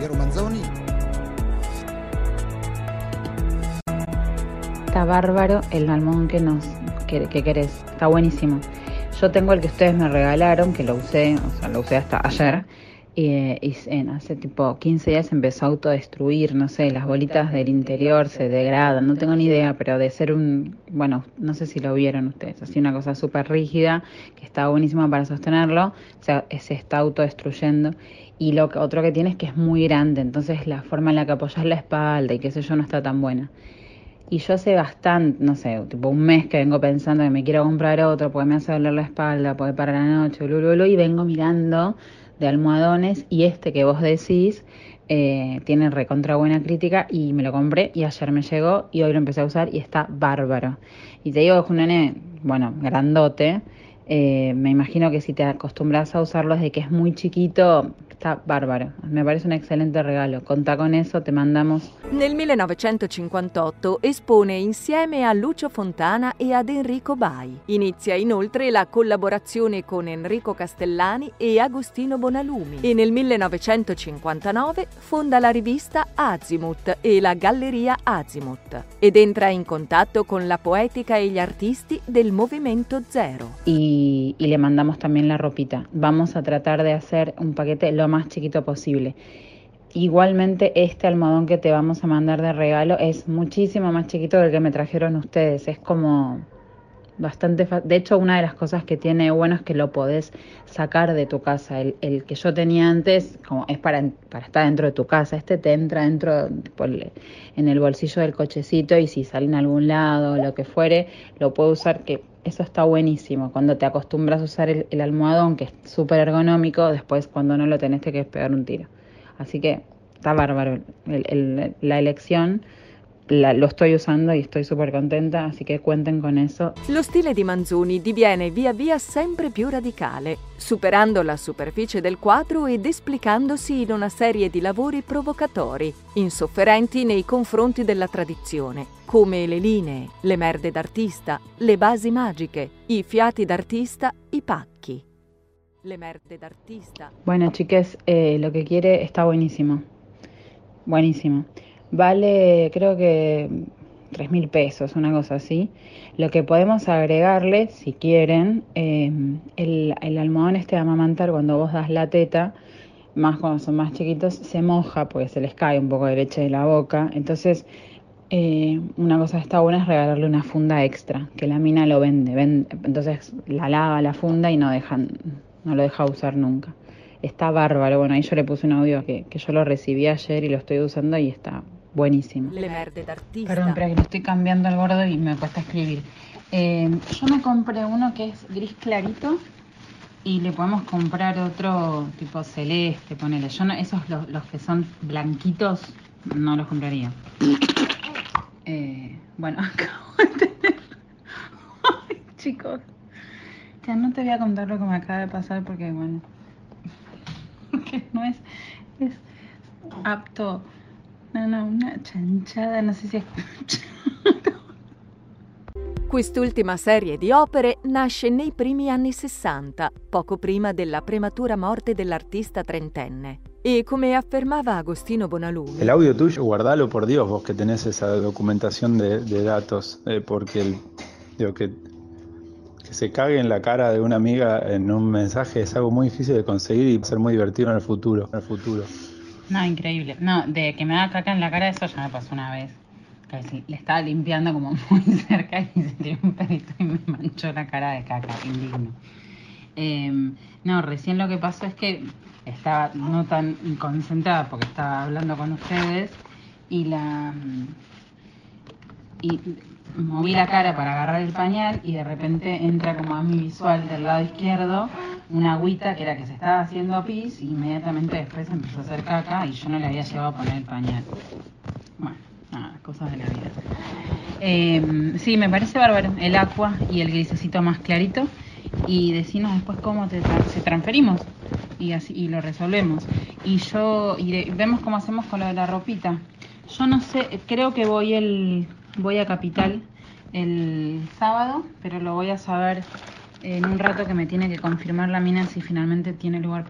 Piero Manzoni. Está bárbaro el almohadón que nos que, que querés. Está buenísimo. Yo tengo el que ustedes me regalaron, que lo usé, o sea, lo usé hasta ayer. Y, y en hace tipo 15 días empezó a autodestruir, no sé, las bolitas del interior se degradan, no tengo ni idea, pero de ser un, bueno, no sé si lo vieron ustedes, así una cosa súper rígida, que está buenísima para sostenerlo, o sea, se está autodestruyendo. Y lo otro que tiene es que es muy grande, entonces la forma en la que apoyas la espalda y qué sé yo no está tan buena. Y yo hace bastante, no sé, tipo un mes que vengo pensando que me quiero comprar otro porque me hace doler la espalda, porque para la noche, blu, blu, blu, y vengo mirando de almohadones y este que vos decís eh, tiene recontra buena crítica y me lo compré y ayer me llegó y hoy lo empecé a usar y está bárbaro. Y te digo es un nene, bueno, grandote, eh, me imagino que si te acostumbras a usarlo desde que es muy chiquito, está bárbaro. Me parece un excelente regalo. Conta con eso, te mandamos. Nel 1958 espone insieme a Lucio Fontana e ad Enrico Bai. Inizia inoltre la collaborazione con Enrico Castellani e Agostino Bonalumi e nel 1959 fonda la rivista Azimuth e la Galleria Azimuth ed entra in contatto con la poetica e gli artisti del Movimento Zero. Y, y le mandamos también la ropita. Vamos a tratar de hacer un paquete lo más chiquito posible. Igualmente este almohadón que te vamos a mandar de regalo es muchísimo más chiquito del que me trajeron ustedes. Es como bastante fácil. De hecho, una de las cosas que tiene bueno es que lo podés sacar de tu casa. El, que yo tenía antes es para, estar dentro de tu casa. Este te entra dentro en el bolsillo del cochecito y si sale en algún lado, lo que fuere, lo puedo usar que eso está buenísimo. Cuando te acostumbras a usar el, almohadón, que es súper ergonómico, después cuando no lo tenés te quieres pegar un tiro. Así que está bárbaro el, el, la elección. La, lo estoy usando y estoy súper contenta, así che cuenten con eso. Lo stile di Manzoni diviene via via sempre più radicale, superando la superficie del quadro ed esplicandosi in una serie di lavori provocatori, insofferenti nei confronti della tradizione, come le linee, le merde d'artista, le basi magiche, i fiati d'artista, i pacchi. Le merde d'artista. Bueno, chiques, eh, lo que quiere está buenísimo. Buenísimo. Vale, creo que tres mil pesos, una cosa así. Lo que podemos agregarle, si quieren, eh, el, el, almohadón este de amamantar cuando vos das la teta, más cuando son más chiquitos, se moja porque se les cae un poco de leche de la boca. Entonces, eh, una cosa que está buena es regalarle una funda extra, que la mina lo vende, vende entonces la lava la funda y no dejan, no lo deja usar nunca. Está bárbaro, bueno, ahí yo le puse un audio que, que yo lo recibí ayer y lo estoy usando y está buenísimo. Perdón, espera que le estoy cambiando el gordo y me cuesta escribir. Eh, yo me compré uno que es gris clarito y le podemos comprar otro tipo celeste, ponele. Yo no, esos los, los que son blanquitos no los compraría. Eh, bueno, acabo de tener... Ay, chicos. Ya no te voy a contar lo que me acaba de pasar porque, bueno, que no es, es apto No, no, una cianciata, non si si Quest'ultima serie di opere nasce nei primi anni 60, poco prima della prematura morte dell'artista trentenne. E come affermava Agostino Bonalumi. El audio tuyo, guardalo por Dios, vos que tenés esa documentación de, de datos, eh, porque el, digo, que, que se cague en la cara de una amiga en un mensaje es algo muy difícil de conseguir y ser muy divertido en el futuro. En el futuro. No, increíble. No, de que me da caca en la cara, eso ya me pasó una vez. Que le estaba limpiando como muy cerca y se tiró un pedito y me manchó la cara de caca, indigno. Eh, no, recién lo que pasó es que estaba no tan concentrada porque estaba hablando con ustedes y la y moví la cara para agarrar el pañal y de repente entra como a mi visual del lado izquierdo una agüita que era que se estaba haciendo pis y inmediatamente después empezó a hacer caca y yo no le había llevado a poner el pañal. Bueno, nada, cosas de la vida. Eh, sí, me parece bárbaro el agua y el grisecito más clarito y decinos después cómo te se transferimos y así y lo resolvemos. Y yo y vemos cómo hacemos con lo de la ropita. Yo no sé, creo que voy el voy a Capital el sábado, pero lo voy a saber en un rato que me tiene que confirmar la mina si finalmente tiene lugar.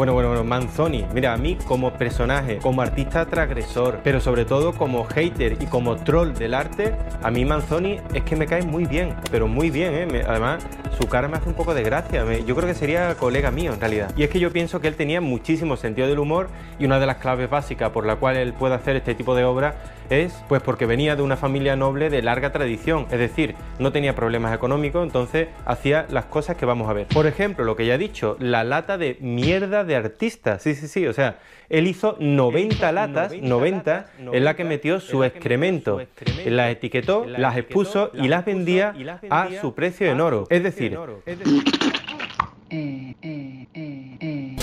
Bueno, bueno, bueno, Manzoni. Mira, a mí como personaje, como artista transgresor, pero sobre todo como hater y como troll del arte, a mí Manzoni es que me cae muy bien, pero muy bien, ¿eh? además, su cara me hace un poco de gracia. yo creo que sería colega mío en realidad. Y es que yo pienso que él tenía muchísimo sentido del humor y una de las claves básicas por la cual él puede hacer este tipo de obra es pues porque venía de una familia noble de larga tradición, es decir, no tenía problemas económicos, entonces hacía las cosas que vamos a ver. Por ejemplo, lo que ya he dicho, la lata de mierda de artista. Sí, sí, sí, o sea, él hizo 90 latas, 90, en la que metió su excremento, las etiquetó, las expuso y las vendía a su precio en oro. Es decir, eh, eh, eh,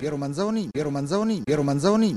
Piero Manzoni, Piero Manzoni, Piero Manzoni.